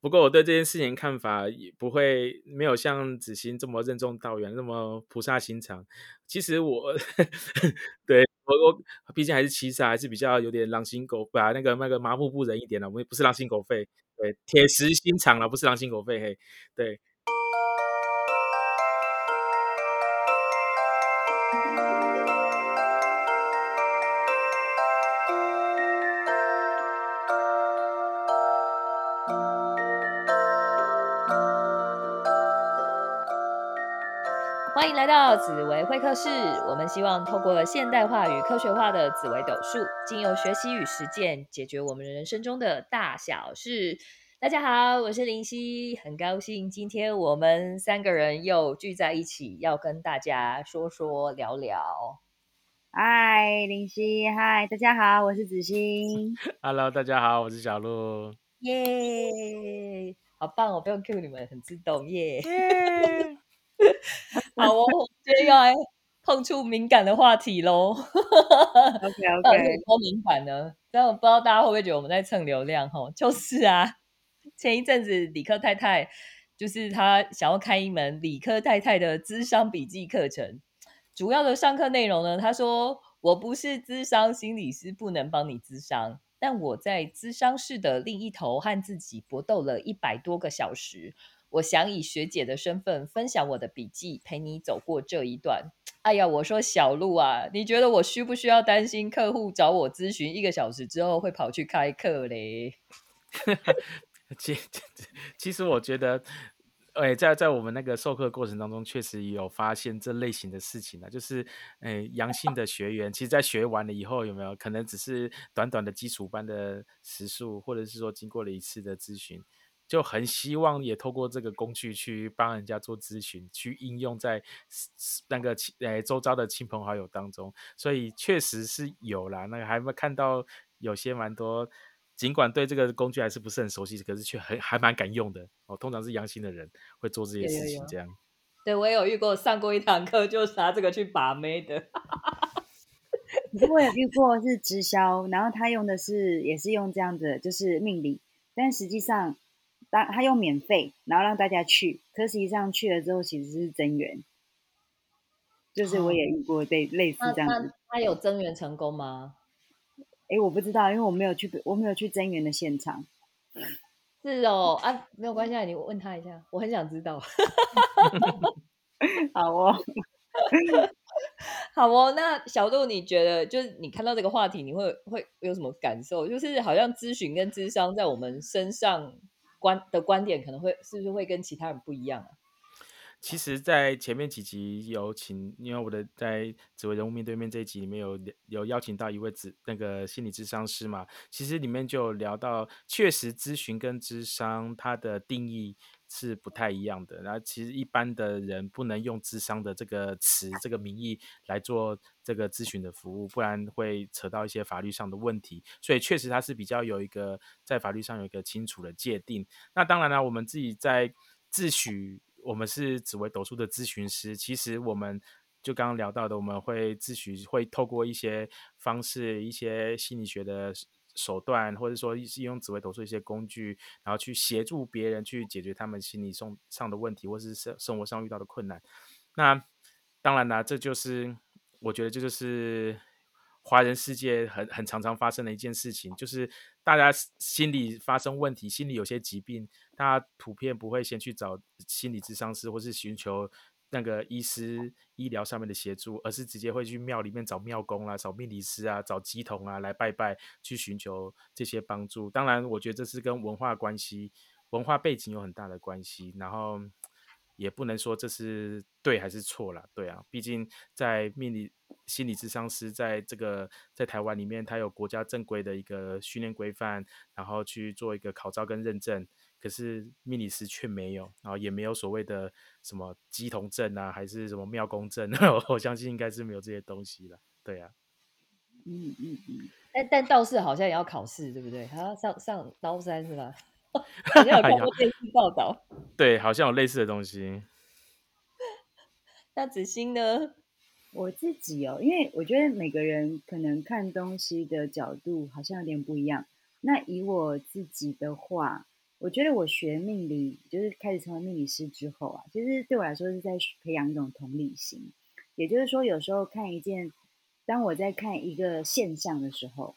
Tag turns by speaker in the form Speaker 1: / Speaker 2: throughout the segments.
Speaker 1: 不过我对这件事情看法也不会没有像子欣这么任重道远，那么菩萨心肠。其实我 对我我毕竟还是七杀，还是比较有点狼心狗把那个那个麻木不仁一点了。我们不是狼心狗肺，对，铁石心肠了，不是狼心狗肺。嘿，对。
Speaker 2: 来到紫薇会客室。我们希望透过现代化与科学化的紫微斗数，经由学习与实践，解决我们人生中的大小事。大家好，我是林夕，很高兴今天我们三个人又聚在一起，要跟大家说说聊聊。
Speaker 3: 嗨，林夕，嗨，大家好，我是子欣。
Speaker 1: Hello，大家好，我是小鹿。
Speaker 2: 耶，好棒哦！不用 Q 你们，很自动耶。好哦，今天要来碰触敏感的话题喽。
Speaker 3: OK OK，
Speaker 2: 多敏感呢？但我不知道大家会不会觉得我们在蹭流量？哈，就是啊，前一阵子理科太太就是她想要开一门理科太太的智商笔记课程，主要的上课内容呢，她说我不是智商心理师，不能帮你智商，但我在智商室的另一头和自己搏斗了一百多个小时。我想以学姐的身份分享我的笔记，陪你走过这一段。哎呀，我说小鹿啊，你觉得我需不需要担心客户找我咨询一个小时之后会跑去开课嘞？
Speaker 1: 其 其实我觉得，哎，在在我们那个授课过程当中，确实有发现这类型的事情啊，就是，哎，阳性的学员，其实在学完了以后，有没有可能只是短短的基础班的时数，或者是说经过了一次的咨询。就很希望也透过这个工具去帮人家做咨询，去应用在那个亲诶周遭的亲朋好友当中，所以确实是有啦。那个还没看到有些蛮多，尽管对这个工具还是不是很熟悉，可是却很还蛮敢用的哦。通常是阳性的人会做这些事情，这样。
Speaker 2: 对我也有遇过，上过一堂课就拿这个去把妹的。
Speaker 3: 我有遇过是直销，然后他用的是也是用这样子，就是命理，但实际上。当他用免费，然后让大家去，可实际上去了之后其实是增援，就是我也遇过类类似这样子。
Speaker 2: 他有增援成功吗？
Speaker 3: 哎，我不知道，因为我没有去，我没有去增援的现场。
Speaker 2: 是哦，啊，没有关系，你问他一下，我很想知道。
Speaker 3: 好哦，
Speaker 2: 好哦。那小杜，你觉得就是你看到这个话题，你会会有什么感受？就是好像咨询跟智商在我们身上。观的观点可能会是不是会跟其他人不一样啊？
Speaker 1: 其实，在前面几集有请，因为我的在紫薇人物面对面这一集里面有有邀请到一位智那个心理智商师嘛，其实里面就聊到，确实咨询跟智商它的定义。是不太一样的。然后其实一般的人不能用“智商”的这个词、这个名义来做这个咨询的服务，不然会扯到一些法律上的问题。所以确实它是比较有一个在法律上有一个清楚的界定。那当然了，我们自己在自诩我们是紫微斗数的咨询师，其实我们就刚刚聊到的，我们会自诩会透过一些方式、一些心理学的。手段，或者说是用紫微斗数一些工具，然后去协助别人去解决他们心理上上的问题，或是生生活上遇到的困难。那当然啦，这就是我觉得这就是华人世界很很常常发生的一件事情，就是大家心理发生问题，心理有些疾病，大家普遍不会先去找心理咨商师，或是寻求。那个医师医疗上面的协助，而是直接会去庙里面找庙公啦，找命理师啊，找乩童啊来拜拜，去寻求这些帮助。当然，我觉得这是跟文化关系、文化背景有很大的关系。然后也不能说这是对还是错了，对啊，毕竟在命理心理咨商师在这个在台湾里面，他有国家正规的一个训练规范，然后去做一个考照跟认证。可是命理师却没有，然后也没有所谓的什么鸡同证啊，还是什么庙公证，我相信应该是没有这些东西了。对啊，
Speaker 3: 嗯嗯嗯。
Speaker 2: 但但道士好像也要考试，对不对？还要上上刀山是吧？好像有看过类似报道。
Speaker 1: 对，好像有类似的东西。
Speaker 2: 那子欣呢？
Speaker 3: 我自己哦，因为我觉得每个人可能看东西的角度好像有点不一样。那以我自己的话。我觉得我学命理，就是开始成为命理师之后啊，其实对我来说是在培养一种同理心。也就是说，有时候看一件，当我在看一个现象的时候，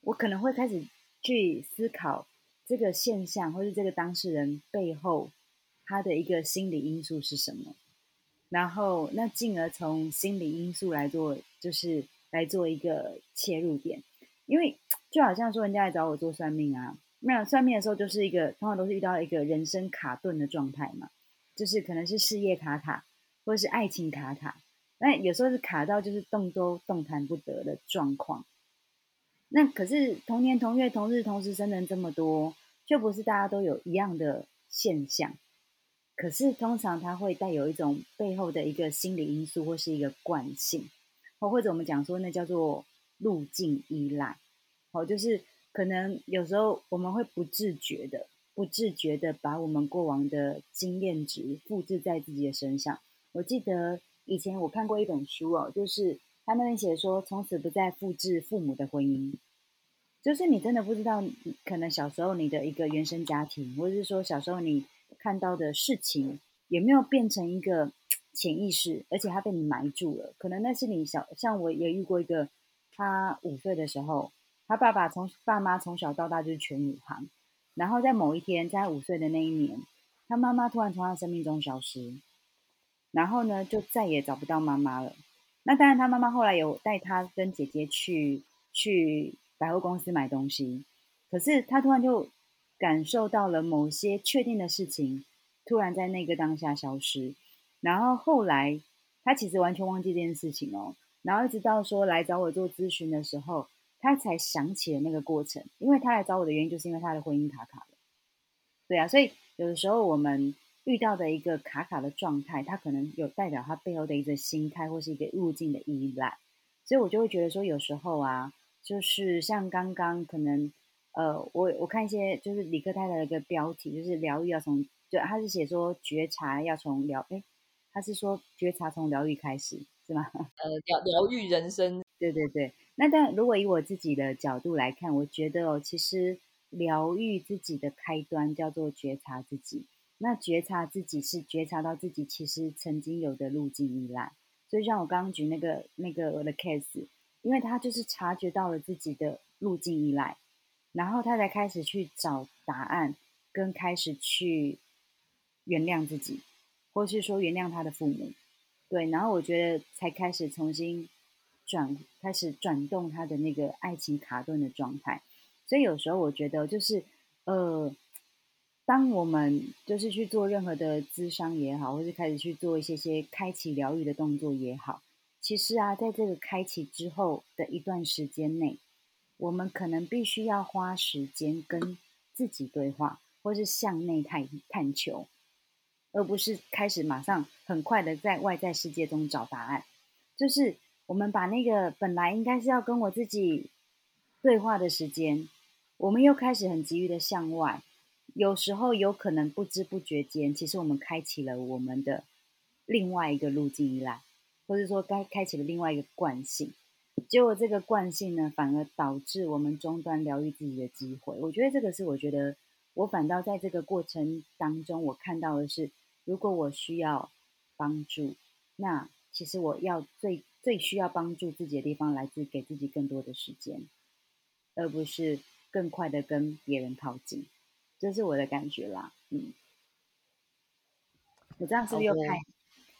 Speaker 3: 我可能会开始去思考这个现象或是这个当事人背后他的一个心理因素是什么，然后那进而从心理因素来做，就是来做一个切入点。因为就好像说，人家来找我做算命啊，那算命的时候就是一个通常都是遇到一个人生卡顿的状态嘛，就是可能是事业卡卡，或者是爱情卡卡。那有时候是卡到就是动都动弹不得的状况。那可是同年同月同日同时生人这么多，却不是大家都有一样的现象。可是通常它会带有一种背后的一个心理因素，或是一个惯性，或或者我们讲说那叫做路径依赖。好，就是可能有时候我们会不自觉的、不自觉的把我们过往的经验值复制在自己的身上。我记得。以前我看过一本书哦，就是他那边写说，从此不再复制父母的婚姻。就是你真的不知道，可能小时候你的一个原生家庭，或者是说小时候你看到的事情，有没有变成一个潜意识，而且他被你埋住了。可能那是你小，像我也遇过一个，他五岁的时候，他爸爸从爸妈从小到大就是全武行，然后在某一天，在五岁的那一年，他妈妈突然从他生命中消失。然后呢，就再也找不到妈妈了。那当然，他妈妈后来有带他跟姐姐去去百货公司买东西。可是他突然就感受到了某些确定的事情，突然在那个当下消失。然后后来他其实完全忘记这件事情哦。然后一直到说来找我做咨询的时候，他才想起了那个过程。因为他来找我的原因，就是因为他的婚姻卡卡了。对啊，所以有的时候我们。遇到的一个卡卡的状态，它可能有代表他背后的一个心态，或是一个路径的依赖，所以我就会觉得说，有时候啊，就是像刚刚可能，呃，我我看一些就是李克太太的一个标题，就是疗愈要从，就他是写说觉察要从疗，哎，他是说觉察从疗愈开始，是吗？
Speaker 2: 呃，疗疗愈人生，
Speaker 3: 对对对。那但如果以我自己的角度来看，我觉得哦，其实疗愈自己的开端叫做觉察自己。那觉察自己是觉察到自己其实曾经有的路径依赖，所以像我刚刚举那个那个我的 case，因为他就是察觉到了自己的路径依赖，然后他才开始去找答案，跟开始去原谅自己，或是说原谅他的父母，对，然后我觉得才开始重新转，开始转动他的那个爱情卡顿的状态，所以有时候我觉得就是呃。当我们就是去做任何的咨商也好，或是开始去做一些些开启疗愈的动作也好，其实啊，在这个开启之后的一段时间内，我们可能必须要花时间跟自己对话，或是向内探探求，而不是开始马上很快的在外在世界中找答案。就是我们把那个本来应该是要跟我自己对话的时间，我们又开始很急于的向外。有时候有可能不知不觉间，其实我们开启了我们的另外一个路径依赖，或者说该开启了另外一个惯性。结果这个惯性呢，反而导致我们终端疗愈自己的机会。我觉得这个是我觉得我反倒在这个过程当中，我看到的是，如果我需要帮助，那其实我要最最需要帮助自己的地方，来自给自己更多的时间，而不是更快的跟别人靠近。这是我的感觉啦，嗯，我这样是不是又太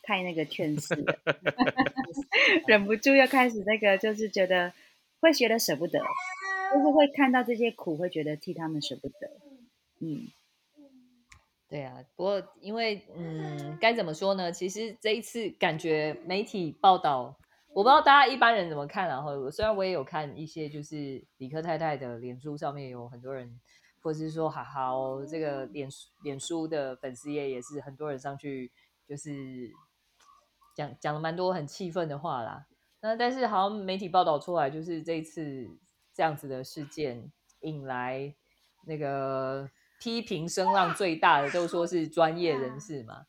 Speaker 3: 太那个劝世了？忍不住又开始那个，就是觉得会觉得舍不得，就是会看到这些苦，会觉得替他们舍不得，嗯，
Speaker 2: 对啊。不过因为嗯，该怎么说呢？其实这一次感觉媒体报道，我不知道大家一般人怎么看。然后虽然我也有看一些，就是李克太太的脸书上面有很多人。或者是说，好好这个脸脸书的粉丝页也是很多人上去，就是讲讲了蛮多很气愤的话啦。那但是好像媒体报道出来，就是这次这样子的事件引来那个批评声浪最大的，都说是专业人士嘛。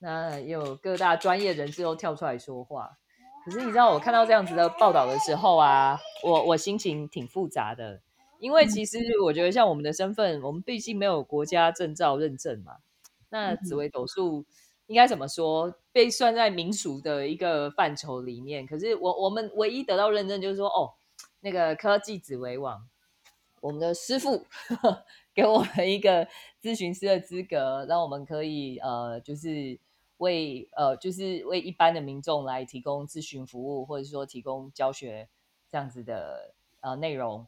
Speaker 2: 那有各大专业人士都跳出来说话。可是你知道，我看到这样子的报道的时候啊，我我心情挺复杂的。因为其实我觉得像我们的身份，我们毕竟没有国家证照认证嘛。那紫微斗数应该怎么说？被算在民俗的一个范畴里面。可是我我们唯一得到认证，就是说哦，那个科技紫微网，我们的师傅 给我们一个咨询师的资格，让我们可以呃，就是为呃，就是为一般的民众来提供咨询服务，或者说提供教学这样子的呃内容。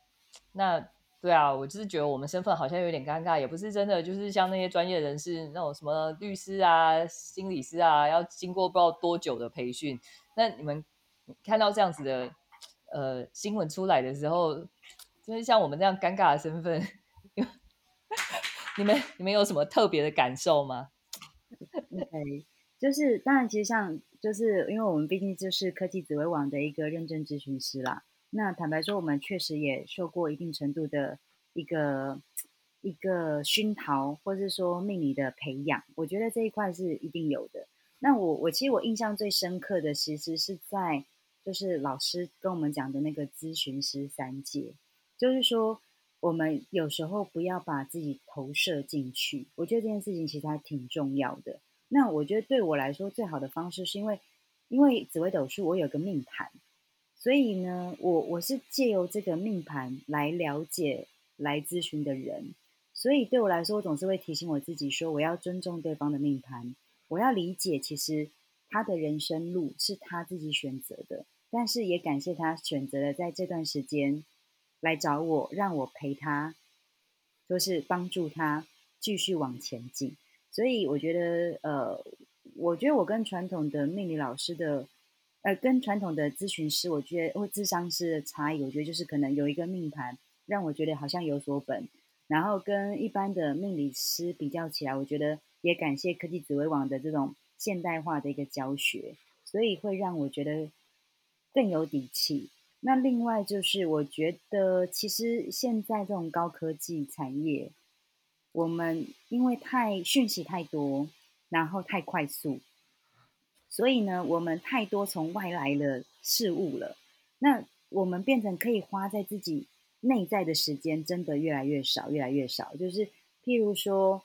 Speaker 2: 那对啊，我就是觉得我们身份好像有点尴尬，也不是真的，就是像那些专业人士那种什么律师啊、心理师啊，要经过不知道多久的培训。那你们看到这样子的呃新闻出来的时候，就是像我们这样尴尬的身份，你们你们有什么特别的感受吗
Speaker 3: 就是当然，其实像就是因为我们毕竟就是科技紫微网的一个认证咨询师啦。那坦白说，我们确实也受过一定程度的一个一个熏陶，或是说命理的培养。我觉得这一块是一定有的。那我我其实我印象最深刻的，其实是在就是老师跟我们讲的那个咨询师三界，就是说我们有时候不要把自己投射进去。我觉得这件事情其实还挺重要的。那我觉得对我来说最好的方式，是因为因为紫微斗数，我有个命盘。所以呢，我我是借由这个命盘来了解来咨询的人，所以对我来说，我总是会提醒我自己说，我要尊重对方的命盘，我要理解其实他的人生路是他自己选择的，但是也感谢他选择了在这段时间来找我，让我陪他，就是帮助他继续往前进。所以我觉得，呃，我觉得我跟传统的命理老师的。呃，跟传统的咨询师，我觉得或智商师的差异，我觉得就是可能有一个命盘让我觉得好像有所本，然后跟一般的命理师比较起来，我觉得也感谢科技紫微网的这种现代化的一个教学，所以会让我觉得更有底气。那另外就是，我觉得其实现在这种高科技产业，我们因为太讯息太多，然后太快速。所以呢，我们太多从外来的事物了，那我们变成可以花在自己内在的时间，真的越来越少，越来越少。就是譬如说，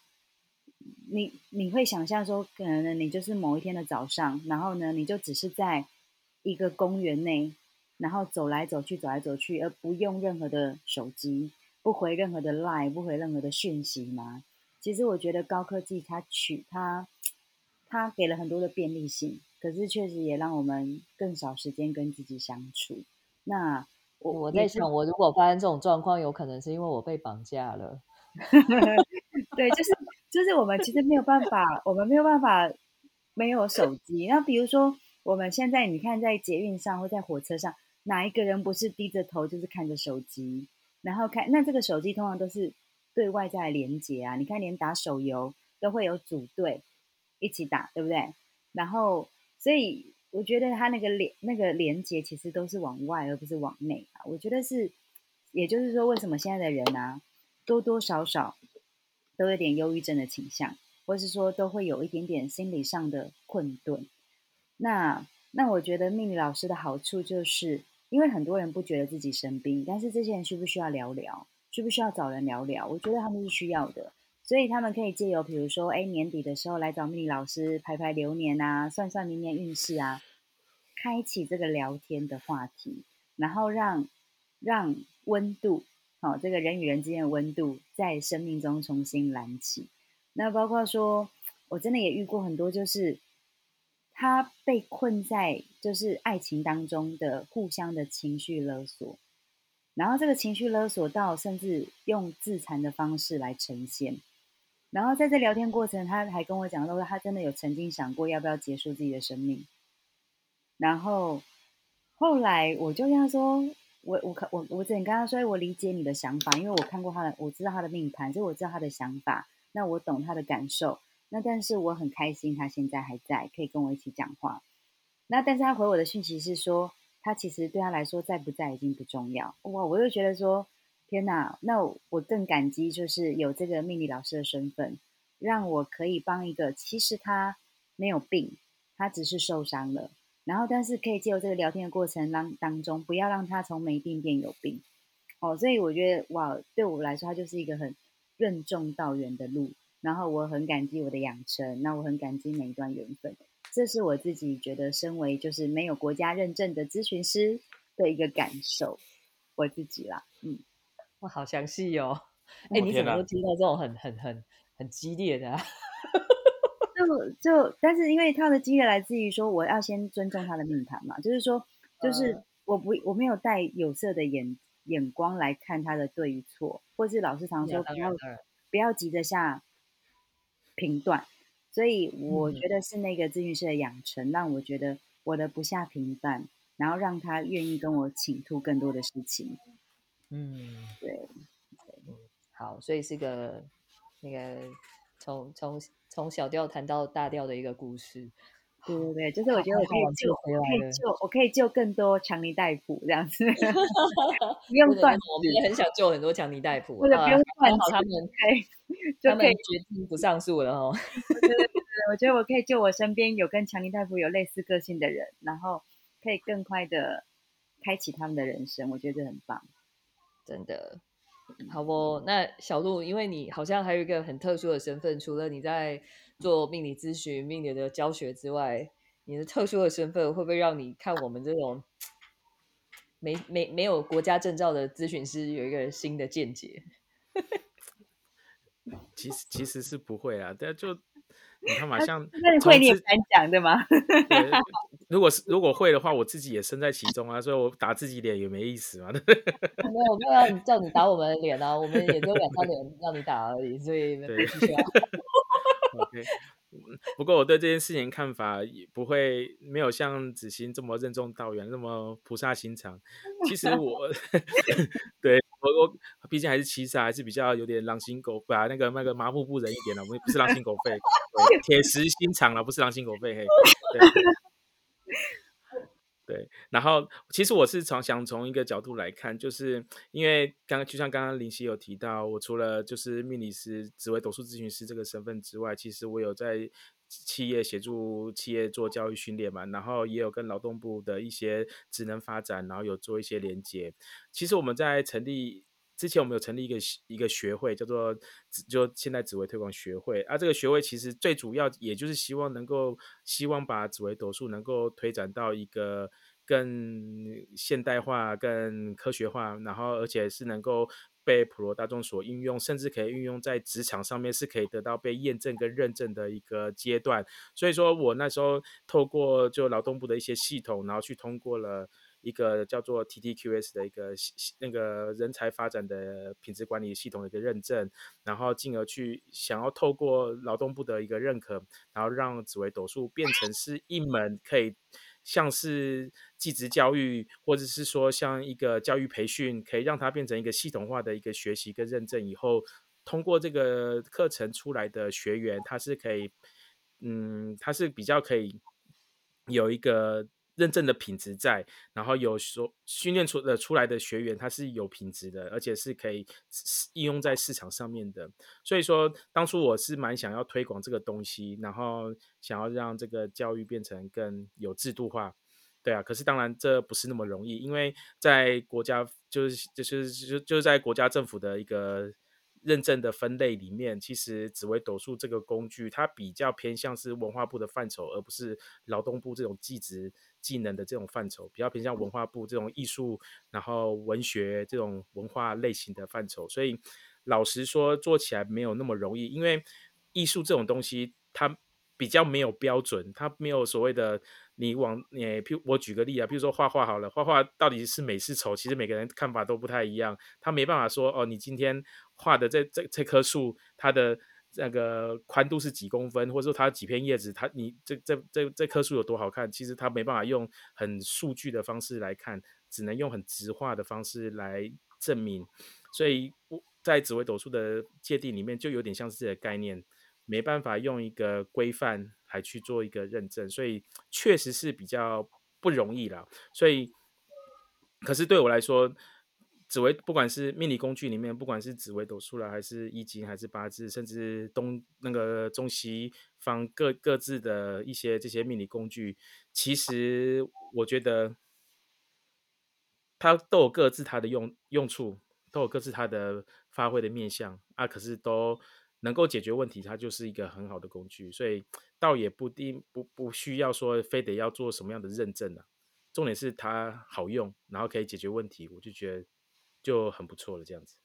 Speaker 3: 你你会想象说，可能你就是某一天的早上，然后呢，你就只是在一个公园内，然后走来走去，走来走去，而不用任何的手机，不回任何的 line，不回任何的讯息吗？其实我觉得高科技它取它。它给了很多的便利性，可是确实也让我们更少时间跟自己相处。那
Speaker 2: 我我在想，我如果发生这种状况，有可能是因为我被绑架了。
Speaker 3: 对，就是就是我们其实没有办法，我们没有办法没有手机。那比如说我们现在你看在捷运上或在火车上，哪一个人不是低着头就是看着手机，然后看那这个手机通常都是对外在连接啊。你看连打手游都会有组队。一起打，对不对？然后，所以我觉得他那个连那个连接其实都是往外，而不是往内啊。我觉得是，也就是说，为什么现在的人啊，多多少少都有点忧郁症的倾向，或是说都会有一点点心理上的困顿。那那我觉得命理老师的好处就是，因为很多人不觉得自己生病，但是这些人需不需要聊聊？需不需要找人聊聊？我觉得他们是需要的。所以他们可以借由，比如说，哎，年底的时候来找命理老师排排流年啊，算算明年运势啊，开启这个聊天的话题，然后让让温度，好，这个人与人之间的温度在生命中重新燃起。那包括说，我真的也遇过很多，就是他被困在就是爱情当中的互相的情绪勒索，然后这个情绪勒索到甚至用自残的方式来呈现。然后在这聊天过程，他还跟我讲说，他真的有曾经想过要不要结束自己的生命。然后后来我就跟他说，我我我我只能跟他说，我理解你的想法，因为我看过他的，我知道他的命盘，所以我知道他的想法。那我懂他的感受。那但是我很开心，他现在还在，可以跟我一起讲话。那但是他回我的讯息是说，他其实对他来说在不在已经不重要。哇，我又觉得说。天哪，那我更感激，就是有这个命理老师的身份，让我可以帮一个其实他没有病，他只是受伤了，然后但是可以借由这个聊天的过程当当中，不要让他从没病变有病，哦，所以我觉得哇，对我来说，他就是一个很任重道远的路。然后我很感激我的养成，那我很感激每一段缘分。这是我自己觉得，身为就是没有国家认证的咨询师的一个感受，我自己啦，嗯，
Speaker 2: 哇，好详细哦。哎，你怎么都听到这种很很很很激烈的？
Speaker 3: 就就，但是因为他的激烈来自于说，我要先尊重他的命盘嘛，就是说，就是我不我没有带有色的眼眼光来看他的对与错，或是老师常说不要不要急着下评断，所以我觉得是那个咨询师的养成，让我觉得我的不下平凡，然后让他愿意跟我倾吐更多的事情。嗯，对。
Speaker 2: 好，所以是个那个从从从小调谈到大调的一个故事。
Speaker 3: 对对对，就是我觉得我可以救，可以救，我可以救更多强尼戴普这样子，不用断。
Speaker 2: 我们也很想救很多强尼戴普，
Speaker 3: 或者不用断。
Speaker 2: 好，他们可以，他们决定不上诉了哦。
Speaker 3: 对对对，我觉得我可以救我身边有跟强尼戴普有类似个性的人，然后可以更快的开启他们的人生，我觉得很棒，
Speaker 2: 真的。好不，那小鹿，因为你好像还有一个很特殊的身份，除了你在做命理咨询、命理的教学之外，你的特殊的身份会不会让你看我们这种没没没有国家证照的咨询师有一个新的见解？
Speaker 1: 其实其实是不会啊，但就。你看嘛，像
Speaker 3: 会你也敢讲对吗？
Speaker 1: 如果是如果会的话，我自己也身在其中啊，所以我打自己脸也没意思嘛。没
Speaker 2: 有，我没有要你叫你打我们的脸啊，我们也就两张脸让你打而已，所以。
Speaker 1: OK。不过我对这件事情看法也不会没有像子欣这么任重道远，那么菩萨心肠。其实我 对我我毕竟还是七杀，还是比较有点狼心狗肺啊，那个那个麻木不仁一点的。我们不是狼心狗肺，铁石心肠了，不是狼心狗肺。嘿，对。对，然后其实我是从想从一个角度来看，就是因为刚刚就像刚刚林夕有提到，我除了就是命理师、职位读书咨询师这个身份之外，其实我有在企业协助企业做教育训练嘛，然后也有跟劳动部的一些职能发展，然后有做一些连接。其实我们在成立之前，我们有成立一个一个学会，叫做就现在紫微推广学会。啊，这个学会其实最主要也就是希望能够希望把紫微斗数能够推展到一个。更现代化、更科学化，然后而且是能够被普罗大众所应用，甚至可以运用在职场上面，是可以得到被验证跟认证的一个阶段。所以说我那时候透过就劳动部的一些系统，然后去通过了一个叫做 TTQS 的一个那个人才发展的品质管理系统的一个认证，然后进而去想要透过劳动部的一个认可，然后让紫微斗数变成是一门可以。像是技职教育，或者是说像一个教育培训，可以让它变成一个系统化的一个学习跟认证。以后通过这个课程出来的学员，他是可以，嗯，他是比较可以有一个。认证的品质在，然后有所训练出的出来的学员，他是有品质的，而且是可以应用在市场上面的。所以说，当初我是蛮想要推广这个东西，然后想要让这个教育变成更有制度化，对啊。可是当然这不是那么容易，因为在国家就是就是就就是在国家政府的一个。认证的分类里面，其实紫微斗数这个工具，它比较偏向是文化部的范畴，而不是劳动部这种技职技能的这种范畴，比较偏向文化部这种艺术，然后文学这种文化类型的范畴。所以老实说，做起来没有那么容易，因为艺术这种东西，它比较没有标准，它没有所谓的。你往你，譬如我举个例啊，比如说画画好了，画画到底是美是丑，其实每个人看法都不太一样。他没办法说哦，你今天画的这这这棵树，它的那个宽度是几公分，或者说它几片叶子，它你这这这这棵树有多好看，其实它没办法用很数据的方式来看，只能用很直化的方式来证明。所以我在紫微斗数的界定里面，就有点像是这个概念。没办法用一个规范来去做一个认证，所以确实是比较不容易了。所以，可是对我来说，紫微不管是命理工具里面，不管是紫微斗数了，还是易经，还是八字，甚至东那个中西方各各自的一些这些命理工具，其实我觉得它都有各自它的用用处。都有各自它的发挥的面向啊，可是都能够解决问题，它就是一个很好的工具，所以倒也不定不不需要说非得要做什么样的认证啊，重点是它好用，然后可以解决问题，我就觉得就很不错了，这样子。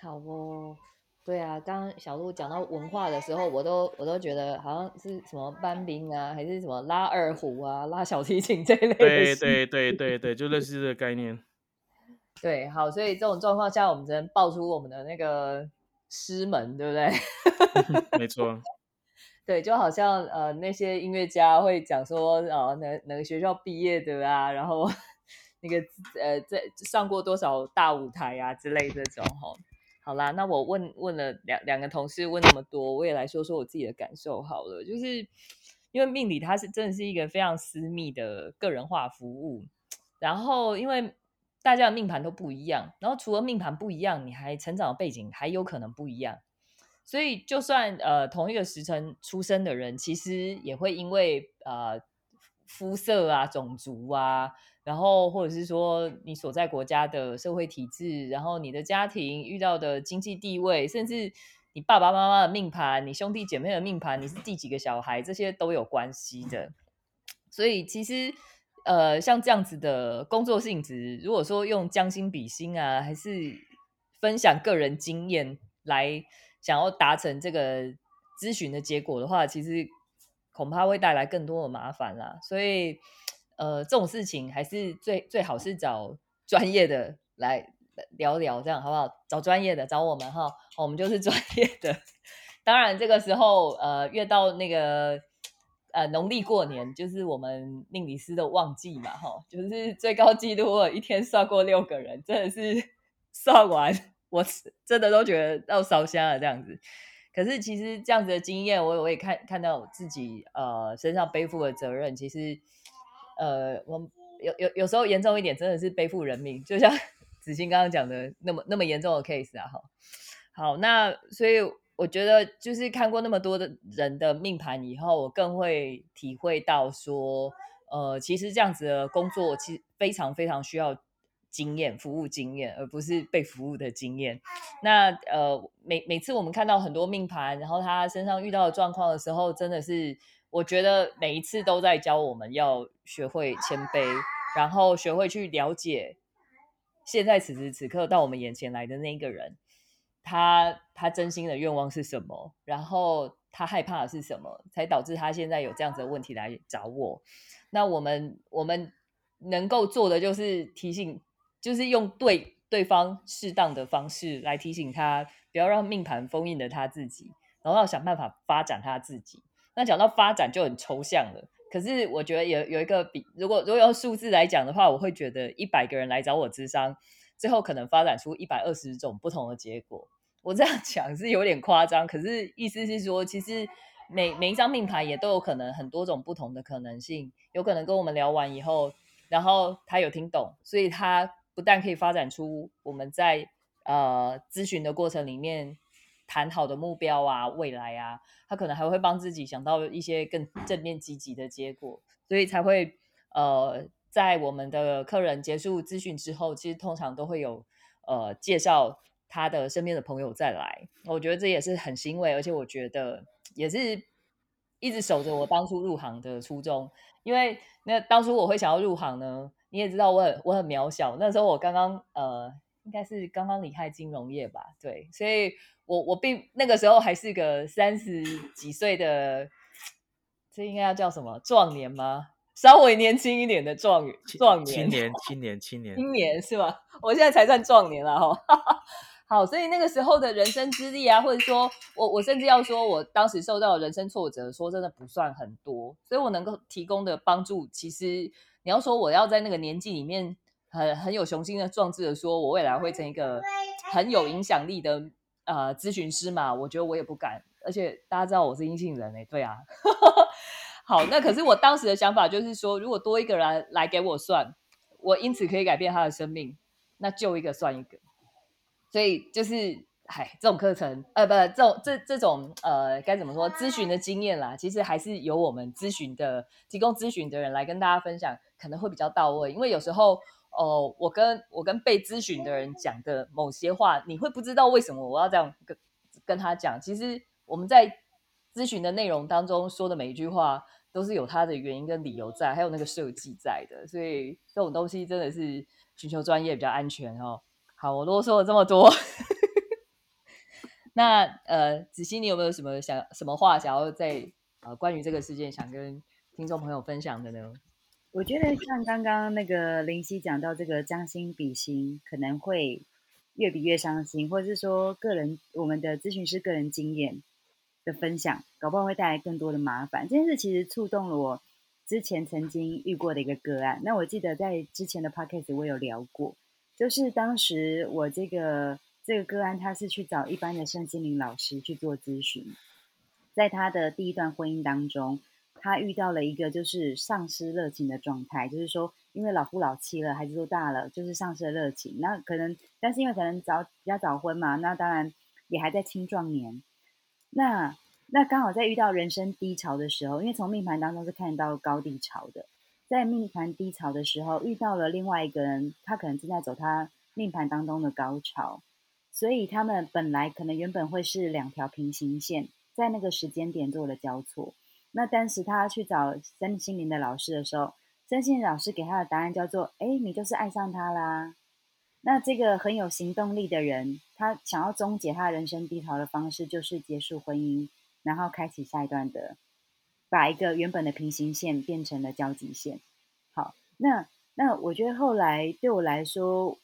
Speaker 2: 好哦，对啊，刚刚小鹿讲到文化的时候，我都我都觉得好像是什么班兵啊，还是什么拉二胡啊、拉小提琴这一类的。
Speaker 1: 对对对对对，就类似这个概念。
Speaker 2: 对，好，所以这种状况下，我们只能爆出我们的那个师门，对不对？
Speaker 1: 没错。
Speaker 2: 对，就好像呃，那些音乐家会讲说，呃，哪哪个学校毕业的啊，然后那个呃，在上过多少大舞台啊之类这种哈。好啦，那我问问了两两个同事问那么多，我也来说说我自己的感受好了。就是因为命理它是真的是一个非常私密的个人化服务，然后因为大家的命盘都不一样，然后除了命盘不一样，你还成长的背景还有可能不一样，所以就算呃同一个时辰出生的人，其实也会因为呃肤色啊、种族啊。然后，或者是说你所在国家的社会体制，然后你的家庭遇到的经济地位，甚至你爸爸妈妈的命盘，你兄弟姐妹的命盘，你是第几个小孩，这些都有关系的。所以，其实呃，像这样子的工作性质，如果说用将心比心啊，还是分享个人经验来想要达成这个咨询的结果的话，其实恐怕会带来更多的麻烦啦。所以。呃，这种事情还是最最好是找专业的来聊聊，这样好不好？找专业的，找我们哈，我们就是专业的。当然，这个时候呃，越到那个呃农历过年，就是我们命理师的旺季嘛，哈，就是最高纪录，我一天算过六个人，真的是算完我真的都觉得要烧香了这样子。可是其实这样子的经验，我我也看看到自己呃身上背负的责任，其实。呃，我有有有时候严重一点，真的是背负人命，就像 子欣刚刚讲的那么那么严重的 case 啊，哈。好，那所以我觉得就是看过那么多的人的命盘以后，我更会体会到说，呃，其实这样子的工作其实非常非常需要经验，服务经验，而不是被服务的经验。那呃，每每次我们看到很多命盘，然后他身上遇到的状况的时候，真的是。我觉得每一次都在教我们要学会谦卑，然后学会去了解现在此时此刻到我们眼前来的那个人，他他真心的愿望是什么，然后他害怕的是什么，才导致他现在有这样子的问题来找我。那我们我们能够做的就是提醒，就是用对对方适当的方式来提醒他，不要让命盘封印了他自己，然后要想办法发展他自己。那讲到发展就很抽象了，可是我觉得有有一个比，如果如果用数字来讲的话，我会觉得一百个人来找我咨商，最后可能发展出一百二十种不同的结果。我这样讲是有点夸张，可是意思是说，其实每每一张命盘也都有可能很多种不同的可能性，有可能跟我们聊完以后，然后他有听懂，所以他不但可以发展出我们在呃咨询的过程里面。谈好的目标啊，未来啊，他可能还会帮自己想到一些更正面积极的结果，所以才会呃，在我们的客人结束咨询之后，其实通常都会有呃介绍他的身边的朋友再来。我觉得这也是很欣慰，而且我觉得也是一直守着我当初入行的初衷。因为那当初我会想要入行呢，你也知道我很我很渺小，那时候我刚刚呃，应该是刚刚离开金融业吧，对，所以。我我并那个时候还是个三十几岁的，这应该要叫什么壮年吗？稍微年轻一点的壮壮年，
Speaker 1: 青年青年青年
Speaker 2: 青年是吧？我现在才算壮年了哈。好，所以那个时候的人生之历啊，或者说我我甚至要说我当时受到人生挫折，说真的不算很多，所以我能够提供的帮助，其实你要说我要在那个年纪里面很很有雄心的壮志的说，我未来会成一个很有影响力的。呃，咨询师嘛，我觉得我也不敢，而且大家知道我是阴性人哎，对啊。好，那可是我当时的想法就是说，如果多一个人来给我算，我因此可以改变他的生命，那救一个算一个。所以就是，哎，这种课程，呃，不，这种这这种呃，该怎么说？咨询的经验啦，其实还是由我们咨询的提供咨询的人来跟大家分享，可能会比较到位。因为有时候，哦，我跟我跟被咨询的人讲的某些话，你会不知道为什么我要这样跟跟他讲。其实我们在咨询的内容当中说的每一句话，都是有它的原因跟理由在，还有那个设计在的。所以这种东西真的是寻求专业比较安全哦。好，我啰嗦了这么多，那呃，子熙，你有没有什么想什么话想要在呃关于这个事件想跟听众朋友分享的呢？
Speaker 3: 我觉得像刚刚那个林夕讲到这个将心比心，可能会越比越伤心，或者是说个人我们的咨询师个人经验的分享，搞不好会带来更多的麻烦。这件事其实触动了我之前曾经遇过的一个个案。那我记得在之前的 podcast 我有聊过，就是当时我这个这个个案，他是去找一般的身心灵老师去做咨询，在他的第一段婚姻当中。他遇到了一个就是丧失热情的状态，就是说，因为老夫老妻了，孩子都大了，就是丧失了热情。那可能，但是因为可能早比较早婚嘛，那当然也还在青壮年。那那刚好在遇到人生低潮的时候，因为从命盘当中是看到高低潮的，在命盘低潮的时候遇到了另外一个人，他可能正在走他命盘当中的高潮，所以他们本来可能原本会是两条平行线，在那个时间点做了交错。那当时他去找身心灵的老师的时候，身心灵老师给他的答案叫做：“哎，你就是爱上他啦。”那这个很有行动力的人，他想要终结他人生低潮的方式，就是结束婚姻，然后开启下一段的，把一个原本的平行线变成了交集线。好，那那我觉得后来对我来说，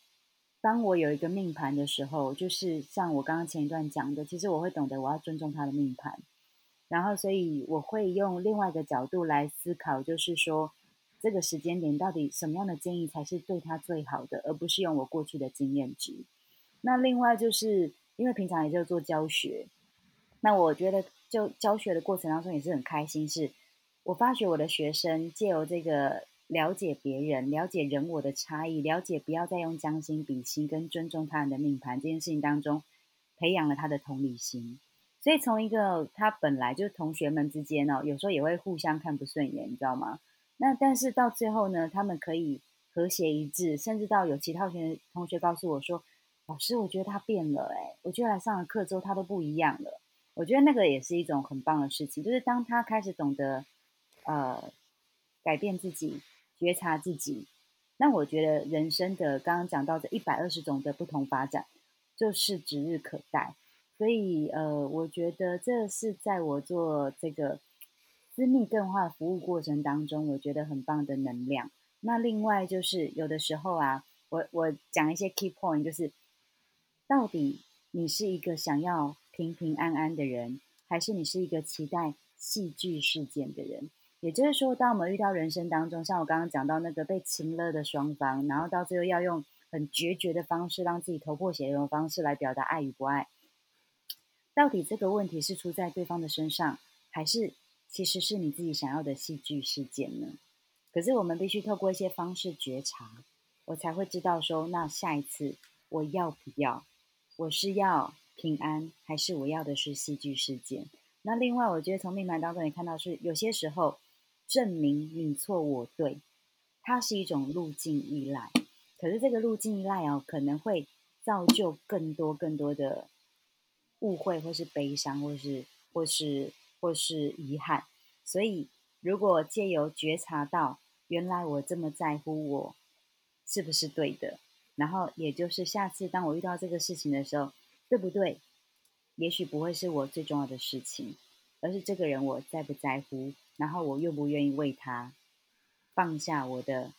Speaker 3: 当我有一个命盘的时候，就是像我刚刚前一段讲的，其实我会懂得我要尊重他的命盘。然后，所以我会用另外一个角度来思考，就是说，这个时间点到底什么样的建议才是对他最好的，而不是用我过去的经验值。那另外就是因为平常也就做教学，那我觉得就教学的过程当中也是很开心，是我发觉我的学生借由这个了解别人、了解人我的差异、了解不要再用将心比心跟尊重他人的命盘这件事情当中，培养了他的同理心。所以从一个他本来就是同学们之间哦，有时候也会互相看不顺眼，你知道吗？那但是到最后呢，他们可以和谐一致，甚至到有其他同学同学告诉我说：“老师，我觉得他变了，哎，我觉得来上了课之后他都不一样了。”我觉得那个也是一种很棒的事情，就是当他开始懂得呃改变自己、觉察自己，那我觉得人生的刚刚讲到的一百二十种的不同发展，就是指日可待。所以，呃，我觉得这是在我做这个私密个人化服务过程当中，我觉得很棒的能量。那另外就是有的时候啊，我我讲一些 key point，就是到底你是一个想要平平安安的人，还是你是一个期待戏剧事件的人？也就是说，当我们遇到人生当中，像我刚刚讲到那个被亲了的双方，然后到最后要用很决绝的方式，让自己头破血流的方式来表达爱与不爱。到底这个问题是出在对方的身上，还是其实是你自己想要的戏剧事件呢？可是我们必须透过一些方式觉察，我才会知道说，那下一次我要不要？我是要平安，还是我要的是戏剧事件？那另外，我觉得从命盘当中也看到是有些时候证明你错我对，它是一种路径依赖。可是这个路径依赖哦，可能会造就更多更多的。误会，或是悲伤，或是或是或是遗憾。所以，如果借由觉察到，原来我这么在乎我是不是对的，然后也就是下次当我遇到这个事情的时候，对不对？也许不会是我最重要的事情，而是这个人我在不在乎，然后我愿不愿意为他放下我的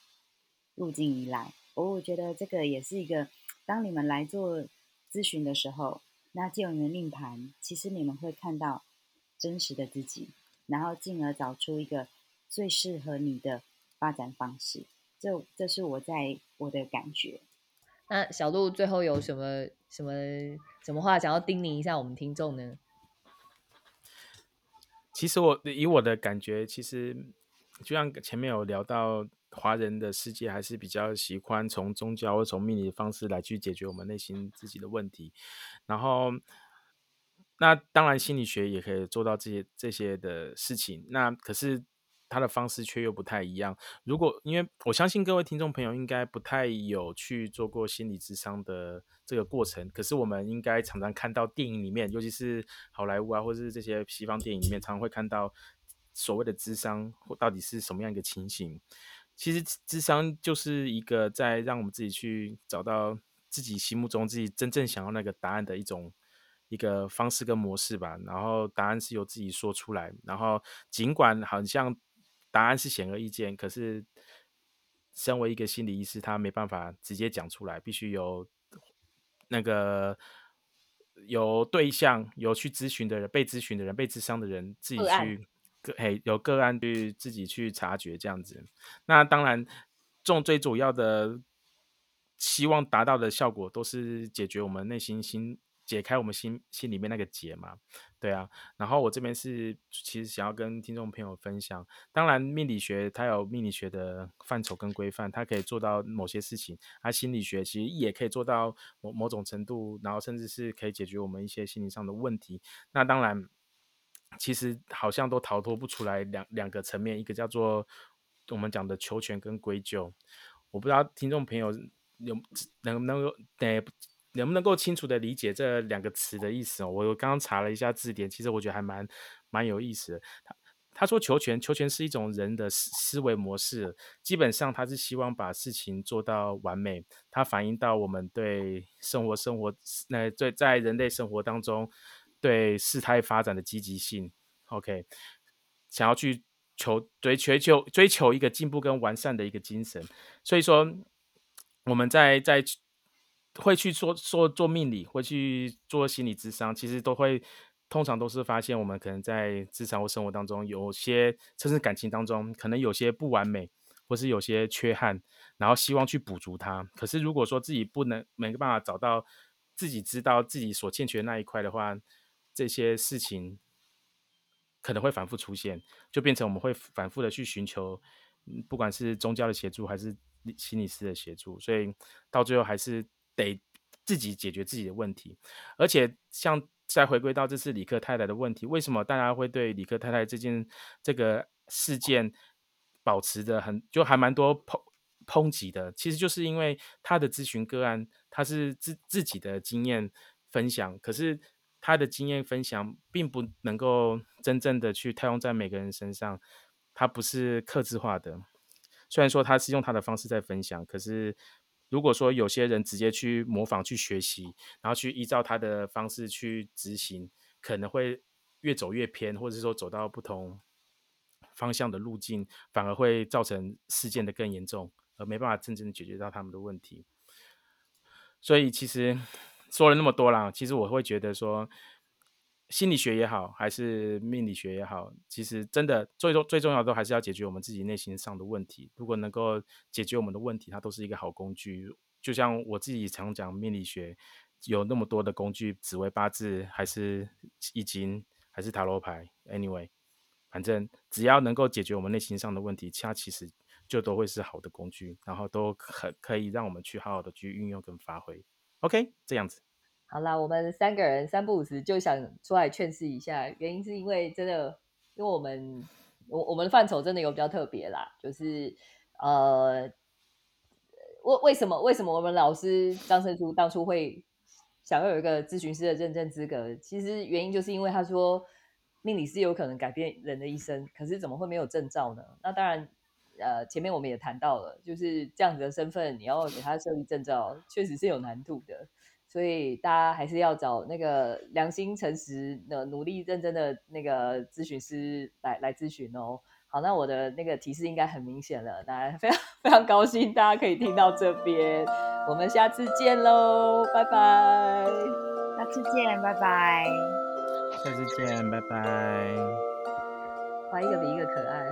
Speaker 3: 路径依赖。我我觉得这个也是一个，当你们来做咨询的时候。那借由你的命盘，其实你们会看到真实的自己，然后进而找出一个最适合你的发展方式。这这是我在我的感觉。
Speaker 2: 那小鹿最后有什么什么什么话想要叮咛一下我们听众呢？
Speaker 1: 其实我以我的感觉，其实就像前面有聊到。华人的世界还是比较喜欢从宗教或从命理的方式来去解决我们内心自己的问题，然后那当然心理学也可以做到这些这些的事情。那可是他的方式却又不太一样。如果因为我相信各位听众朋友应该不太有去做过心理智商的这个过程，可是我们应该常常看到电影里面，尤其是好莱坞啊，或者是这些西方电影里面，常常会看到所谓的智商到底是什么样一个情形。其实智商就是一个在让我们自己去找到自己心目中自己真正想要那个答案的一种。一个方式跟模式吧，然后答案是由自己说出来，然后尽管好像答案是显而易见，可是身为一个心理医师，他没办法直接讲出来，必须由那个有对象、有去咨询的人、被咨询的人、被智商的人自己去个诶有个案去自己去察觉这样子。那当然，重最主要的希望达到的效果，都是解决我们内心心。解开我们心心里面那个结嘛，对啊。然后我这边是其实想要跟听众朋友分享，当然命理学它有命理学的范畴跟规范，它可以做到某些事情。它心理学其实也可以做到某某种程度，然后甚至是可以解决我们一些心理上的问题。那当然，其实好像都逃脱不出来两两个层面，一个叫做我们讲的求全跟归咎。我不知道听众朋友有能不能够得。能不能够清楚的理解这两个词的意思哦？我刚刚查了一下字典，其实我觉得还蛮蛮有意思的。他他说求全，求全是一种人的思思维模式，基本上他是希望把事情做到完美。它反映到我们对生活生活那在在人类生活当中对事态发展的积极性。OK，想要去求追追求追求一个进步跟完善的一个精神。所以说我们在在。会去做做做命理，会去做心理智商，其实都会通常都是发现我们可能在职场或生活当中有些，甚至感情当中可能有些不完美，或是有些缺憾，然后希望去补足它。可是如果说自己不能没办法找到自己知道自己所欠缺的那一块的话，这些事情可能会反复出现，就变成我们会反复的去寻求，不管是宗教的协助还是心理师的协助，所以到最后还是。得自己解决自己的问题，而且像再回归到这次李克太太的问题，为什么大家会对李克太太这件这个事件保持着很就还蛮多抨抨击的？其实就是因为他的咨询个案，他是自自己的经验分享，可是他的经验分享并不能够真正的去套用在每个人身上，他不是克制化的。虽然说他是用他的方式在分享，可是。如果说有些人直接去模仿、去学习，然后去依照他的方式去执行，可能会越走越偏，或者说走到不同方向的路径，反而会造成事件的更严重，而没办法真正的解决到他们的问题。所以其实说了那么多啦，其实我会觉得说。心理学也好，还是命理学也好，其实真的最重最重要的都还是要解决我们自己内心上的问题。如果能够解决我们的问题，它都是一个好工具。就像我自己常讲，命理学有那么多的工具，紫微八字，还是易经，还是塔罗牌。Anyway，反正只要能够解决我们内心上的问题，它其实就都会是好的工具，然后都可可以让我们去好好的去运用跟发挥。OK，这样子。
Speaker 2: 好啦，我们三个人三不五时就想出来劝示一下，原因是因为真的，因为我们我我们的范畴真的有比较特别啦，就是呃，为为什么为什么我们老师张胜书当初会想要有一个咨询师的认证资格？其实原因就是因为他说命理师有可能改变人的一生，可是怎么会没有证照呢？那当然，呃，前面我们也谈到了，就是这样子的身份，你要给他设立证照，确实是有难度的。所以大家还是要找那个良心诚实的、努力认真的那个咨询师来来咨询哦。好，那我的那个提示应该很明显了，大家非常 非常高兴，大家可以听到这边，我们下次见喽，拜拜，
Speaker 3: 下次见，拜拜，
Speaker 1: 下次见，拜拜，
Speaker 2: 画一个比一个可爱，